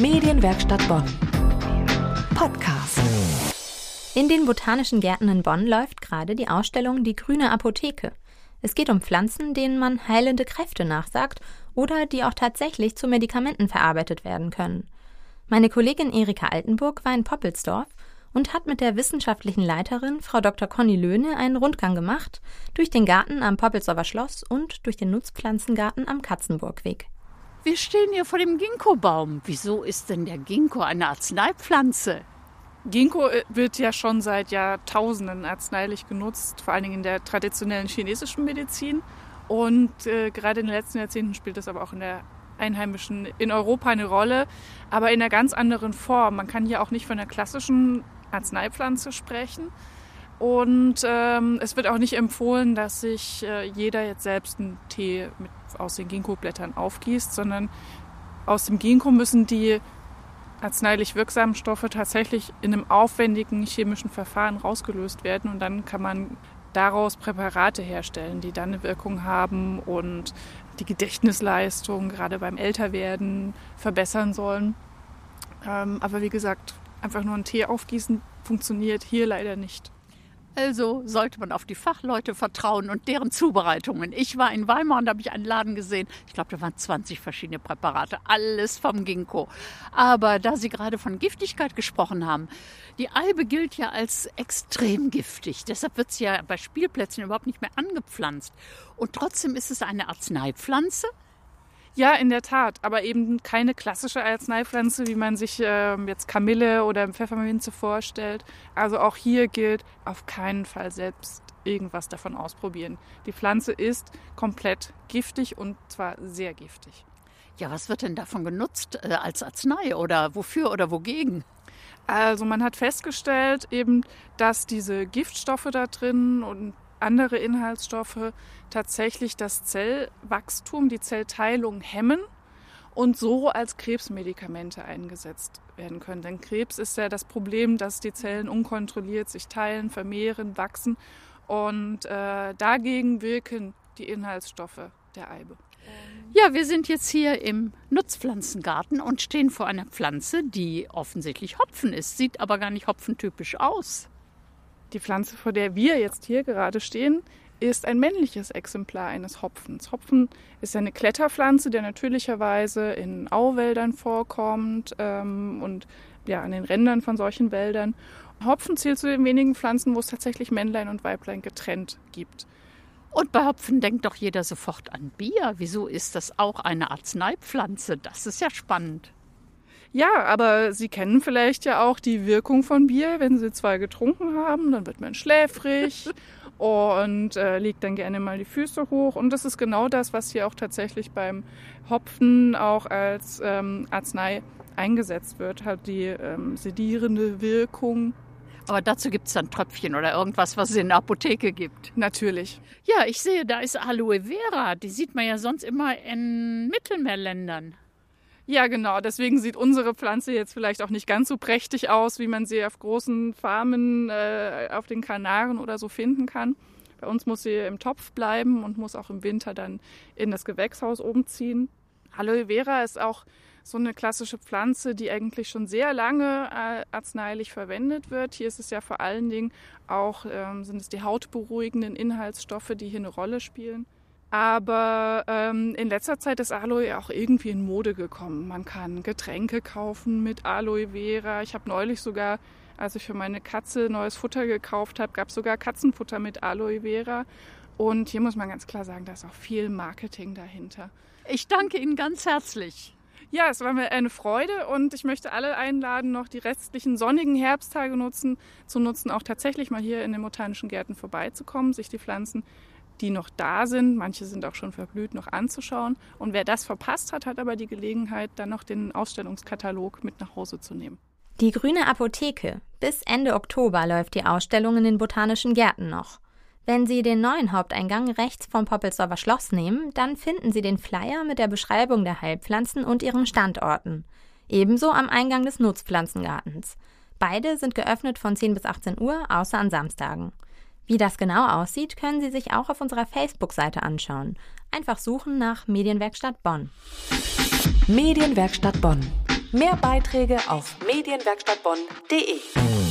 Medienwerkstatt Bonn. Podcast. In den Botanischen Gärten in Bonn läuft gerade die Ausstellung Die grüne Apotheke. Es geht um Pflanzen, denen man heilende Kräfte nachsagt oder die auch tatsächlich zu Medikamenten verarbeitet werden können. Meine Kollegin Erika Altenburg war in Poppelsdorf und hat mit der wissenschaftlichen Leiterin, Frau Dr. Conny Löhne, einen Rundgang gemacht durch den Garten am Poppelsdorfer Schloss und durch den Nutzpflanzengarten am Katzenburgweg. Wir stehen hier vor dem Ginkgo-Baum. Wieso ist denn der Ginkgo eine Arzneipflanze? Ginkgo äh, wird ja schon seit Jahrtausenden arzneilich genutzt, vor allen Dingen in der traditionellen chinesischen Medizin. Und äh, gerade in den letzten Jahrzehnten spielt das aber auch in der einheimischen, in Europa eine Rolle, aber in einer ganz anderen Form. Man kann hier auch nicht von einer klassischen Arzneipflanze sprechen. Und ähm, es wird auch nicht empfohlen, dass sich äh, jeder jetzt selbst einen Tee mit, aus den Ginkgo-Blättern aufgießt, sondern aus dem Ginkgo müssen die arzneilich wirksamen Stoffe tatsächlich in einem aufwendigen chemischen Verfahren rausgelöst werden und dann kann man daraus Präparate herstellen, die dann eine Wirkung haben und die Gedächtnisleistung gerade beim Älterwerden verbessern sollen. Ähm, aber wie gesagt, einfach nur einen Tee aufgießen funktioniert hier leider nicht. Also sollte man auf die Fachleute vertrauen und deren Zubereitungen. Ich war in Weimar und da habe ich einen Laden gesehen. Ich glaube, da waren 20 verschiedene Präparate, alles vom Ginkgo. Aber da Sie gerade von Giftigkeit gesprochen haben, die Eibe gilt ja als extrem giftig. Deshalb wird sie ja bei Spielplätzen überhaupt nicht mehr angepflanzt. Und trotzdem ist es eine Arzneipflanze. Ja, in der Tat, aber eben keine klassische Arzneipflanze, wie man sich äh, jetzt Kamille oder Pfefferminze vorstellt. Also auch hier gilt, auf keinen Fall selbst irgendwas davon ausprobieren. Die Pflanze ist komplett giftig und zwar sehr giftig. Ja, was wird denn davon genutzt äh, als Arznei oder wofür oder wogegen? Also man hat festgestellt eben, dass diese Giftstoffe da drin und andere Inhaltsstoffe tatsächlich das Zellwachstum, die Zellteilung hemmen und so als Krebsmedikamente eingesetzt werden können. Denn Krebs ist ja das Problem, dass die Zellen unkontrolliert sich teilen, vermehren, wachsen und äh, dagegen wirken die Inhaltsstoffe der Eibe. Ja, wir sind jetzt hier im Nutzpflanzengarten und stehen vor einer Pflanze, die offensichtlich Hopfen ist, sieht aber gar nicht hopfentypisch aus. Die Pflanze, vor der wir jetzt hier gerade stehen, ist ein männliches Exemplar eines Hopfens. Hopfen ist eine Kletterpflanze, der natürlicherweise in Auwäldern vorkommt ähm, und ja, an den Rändern von solchen Wäldern. Hopfen zählt zu den wenigen Pflanzen, wo es tatsächlich Männlein und Weiblein getrennt gibt. Und bei Hopfen denkt doch jeder sofort an Bier. Wieso ist das auch eine Arzneipflanze? Das ist ja spannend. Ja, aber Sie kennen vielleicht ja auch die Wirkung von Bier. Wenn Sie zwei getrunken haben, dann wird man schläfrig und äh, legt dann gerne mal die Füße hoch. Und das ist genau das, was hier auch tatsächlich beim Hopfen auch als ähm, Arznei eingesetzt wird, hat die ähm, sedierende Wirkung. Aber dazu gibt es dann Tröpfchen oder irgendwas, was es in der Apotheke gibt. Natürlich. Ja, ich sehe, da ist Aloe Vera. Die sieht man ja sonst immer in Mittelmeerländern. Ja, genau. Deswegen sieht unsere Pflanze jetzt vielleicht auch nicht ganz so prächtig aus, wie man sie auf großen Farmen äh, auf den Kanaren oder so finden kann. Bei uns muss sie im Topf bleiben und muss auch im Winter dann in das Gewächshaus umziehen. Aloe Vera ist auch so eine klassische Pflanze, die eigentlich schon sehr lange äh, arzneilich verwendet wird. Hier ist es ja vor allen Dingen auch, ähm, sind es die hautberuhigenden Inhaltsstoffe, die hier eine Rolle spielen. Aber ähm, in letzter Zeit ist Aloe auch irgendwie in Mode gekommen. Man kann Getränke kaufen mit Aloe Vera. Ich habe neulich sogar, als ich für meine Katze neues Futter gekauft habe, gab es sogar Katzenfutter mit Aloe Vera. Und hier muss man ganz klar sagen, da ist auch viel Marketing dahinter. Ich danke Ihnen ganz herzlich. Ja, es war mir eine Freude und ich möchte alle einladen, noch die restlichen sonnigen Herbsttage nutzen, zu nutzen, auch tatsächlich mal hier in den botanischen Gärten vorbeizukommen, sich die Pflanzen die noch da sind, manche sind auch schon verblüht, noch anzuschauen. Und wer das verpasst hat, hat aber die Gelegenheit, dann noch den Ausstellungskatalog mit nach Hause zu nehmen. Die Grüne Apotheke. Bis Ende Oktober läuft die Ausstellung in den Botanischen Gärten noch. Wenn Sie den neuen Haupteingang rechts vom Poppelsdorfer Schloss nehmen, dann finden Sie den Flyer mit der Beschreibung der Heilpflanzen und ihren Standorten. Ebenso am Eingang des Nutzpflanzengartens. Beide sind geöffnet von 10 bis 18 Uhr, außer an Samstagen. Wie das genau aussieht, können Sie sich auch auf unserer Facebook-Seite anschauen. Einfach suchen nach Medienwerkstatt Bonn. Medienwerkstatt Bonn. Mehr Beiträge auf medienwerkstattbonn.de.